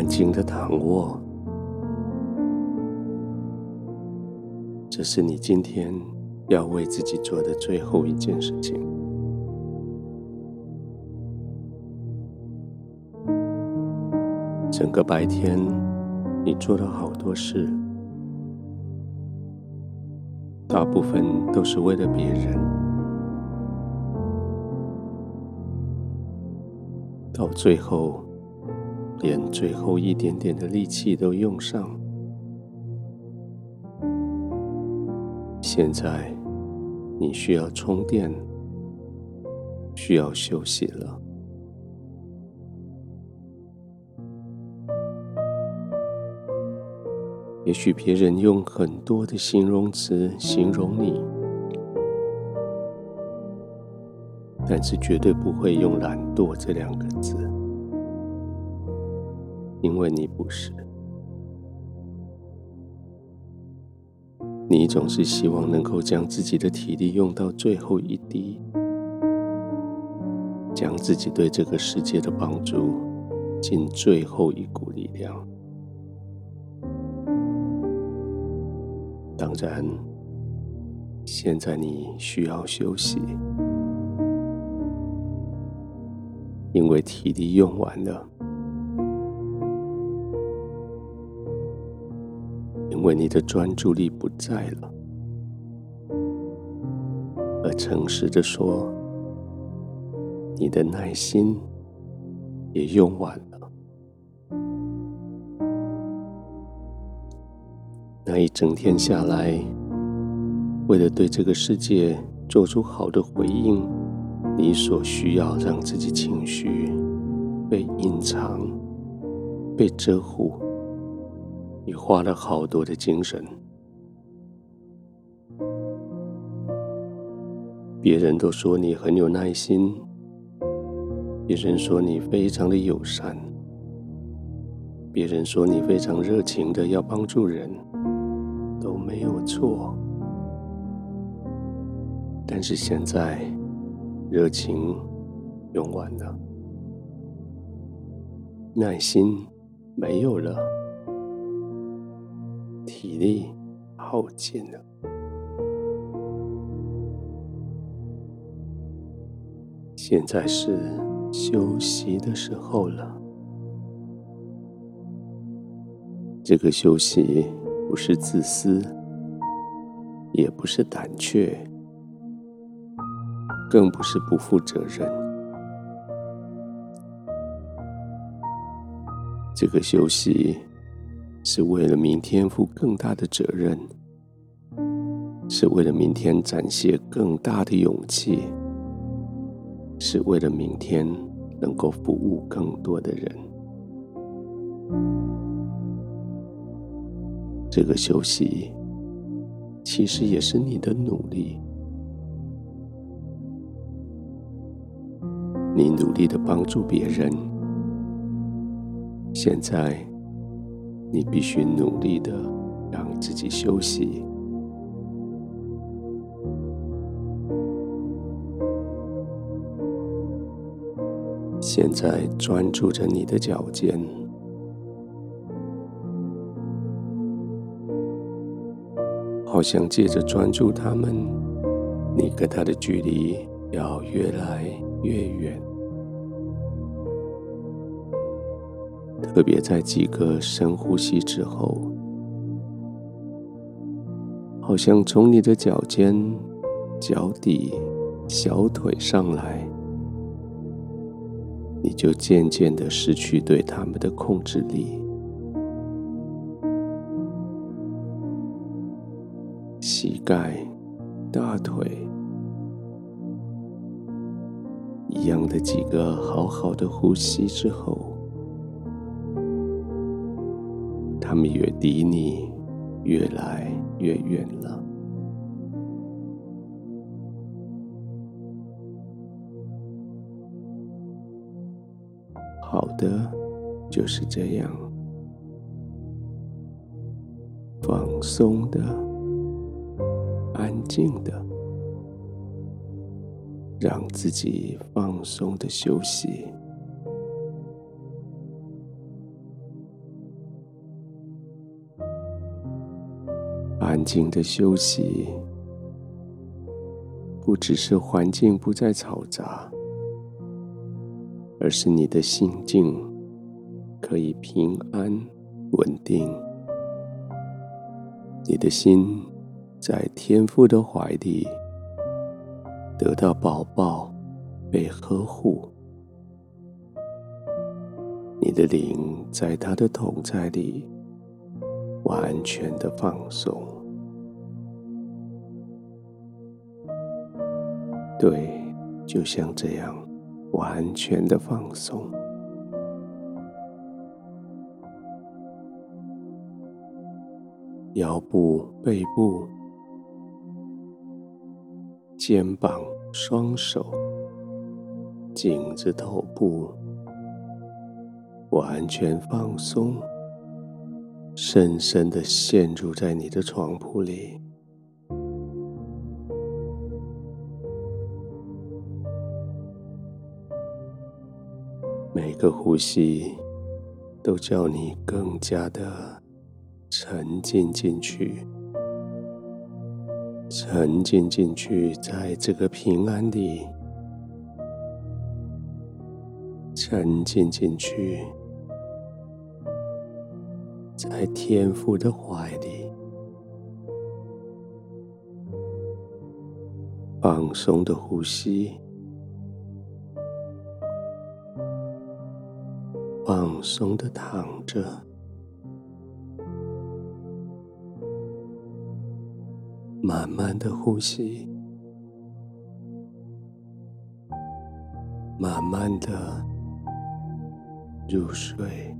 安静的躺卧。这是你今天要为自己做的最后一件事情。整个白天，你做了好多事，大部分都是为了别人，到最后，连最后一点点的力气都用上。现在，你需要充电，需要休息了。也许别人用很多的形容词形容你，但是绝对不会用懒惰这两个字，因为你不是。你总是希望能够将自己的体力用到最后一滴，将自己对这个世界的帮助尽最后一股力量。当然，现在你需要休息，因为体力用完了，为你的专注力不在了，而诚实的说，你的耐心也用完了。那一整天下来，为了对这个世界做出好的回应，你所需要让自己情绪被隐藏、被遮护，你花了好多的精神。别人都说你很有耐心，别人说你非常的友善，别人说你非常热情的要帮助人。都没有错，但是现在热情用完了，耐心没有了，体力耗尽了，现在是休息的时候了。这个休息。不是自私，也不是胆怯，更不是不负责任。这个休息是为了明天负更大的责任，是为了明天展现更大的勇气，是为了明天能够服务更多的人。这个休息，其实也是你的努力。你努力的帮助别人，现在你必须努力的让自己休息。现在专注着你的脚尖。好像借着专注他们，你跟他的距离要越来越远。特别在几个深呼吸之后，好像从你的脚尖、脚底、小腿上来，你就渐渐的失去对他们的控制力。膝盖、大腿，一样的几个好好的呼吸之后，他们也离你越来越远了。好的，就是这样，放松的。安静的，让自己放松的休息。安静的休息，不只是环境不再嘈杂，而是你的心境可以平安稳定。你的心在天父的怀里得到保抱，被呵护。你的灵在他的同在里完全的放松。对，就像这样，完全的放松。腰部、背部、肩膀、双手、颈子、头部，完全放松，深深的陷入在你的床铺里。个呼吸都叫你更加的。沉浸进去，沉浸进去，在这个平安里，沉浸进去，在天父的怀里，放松的呼吸，放松的躺着。慢慢的呼吸，慢慢的入睡。